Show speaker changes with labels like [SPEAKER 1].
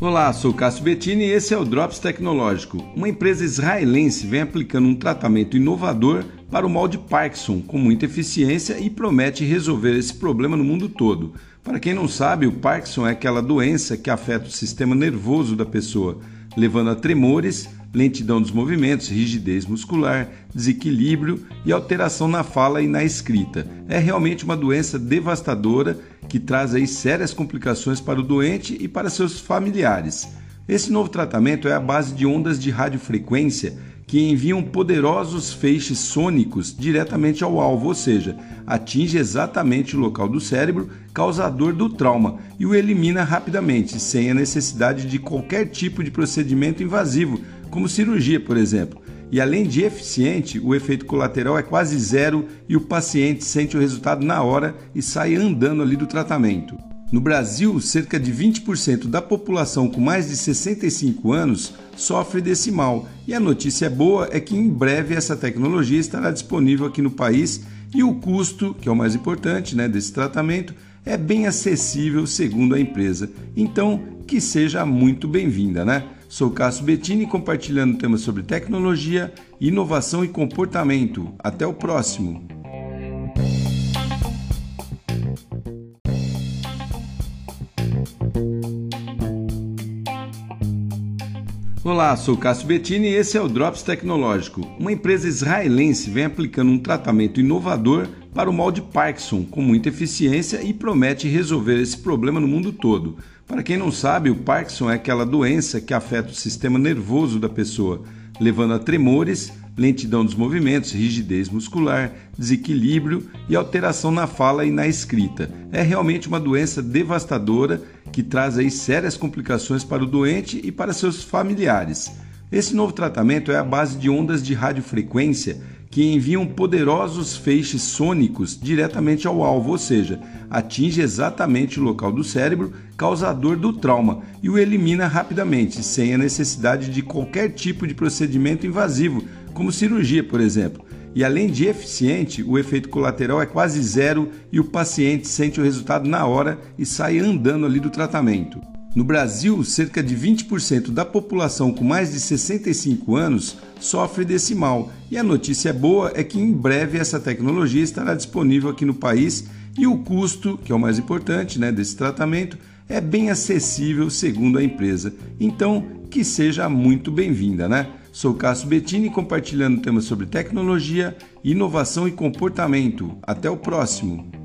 [SPEAKER 1] Olá, sou Cássio Bettini e esse é o Drops Tecnológico. Uma empresa israelense vem aplicando um tratamento inovador para o mal de Parkinson com muita eficiência e promete resolver esse problema no mundo todo. Para quem não sabe, o Parkinson é aquela doença que afeta o sistema nervoso da pessoa, levando a tremores, lentidão dos movimentos, rigidez muscular, desequilíbrio e alteração na fala e na escrita. É realmente uma doença devastadora que traz aí sérias complicações para o doente e para seus familiares. Esse novo tratamento é a base de ondas de radiofrequência que enviam poderosos feixes sônicos diretamente ao alvo, ou seja, atinge exatamente o local do cérebro causador do trauma e o elimina rapidamente, sem a necessidade de qualquer tipo de procedimento invasivo, como cirurgia, por exemplo. E além de eficiente, o efeito colateral é quase zero e o paciente sente o resultado na hora e sai andando ali do tratamento. No Brasil, cerca de 20% da população com mais de 65 anos sofre desse mal, e a notícia boa é que em breve essa tecnologia estará disponível aqui no país e o custo, que é o mais importante né, desse tratamento, é bem acessível segundo a empresa. Então, que seja muito bem-vinda, né? Sou Cássio Bettini compartilhando temas sobre tecnologia, inovação e comportamento. Até o próximo! Olá, sou Cássio Bettini e esse é o Drops Tecnológico. Uma empresa israelense vem aplicando um tratamento inovador para o mal de Parkinson com muita eficiência e promete resolver esse problema no mundo todo. Para quem não sabe, o Parkinson é aquela doença que afeta o sistema nervoso da pessoa, levando a tremores, lentidão dos movimentos, rigidez muscular, desequilíbrio e alteração na fala e na escrita. É realmente uma doença devastadora que traz aí sérias complicações para o doente e para seus familiares. Esse novo tratamento é a base de ondas de radiofrequência que enviam poderosos feixes sônicos diretamente ao alvo, ou seja, atinge exatamente o local do cérebro causador do trauma e o elimina rapidamente, sem a necessidade de qualquer tipo de procedimento invasivo, como cirurgia, por exemplo. E além de eficiente, o efeito colateral é quase zero e o paciente sente o resultado na hora e sai andando ali do tratamento. No Brasil, cerca de 20% da população com mais de 65 anos sofre desse mal. E a notícia boa é que em breve essa tecnologia estará disponível aqui no país e o custo, que é o mais importante né, desse tratamento, é bem acessível segundo a empresa. Então, que seja muito bem-vinda, né? Sou Cássio Bettini compartilhando temas sobre tecnologia, inovação e comportamento. Até o próximo!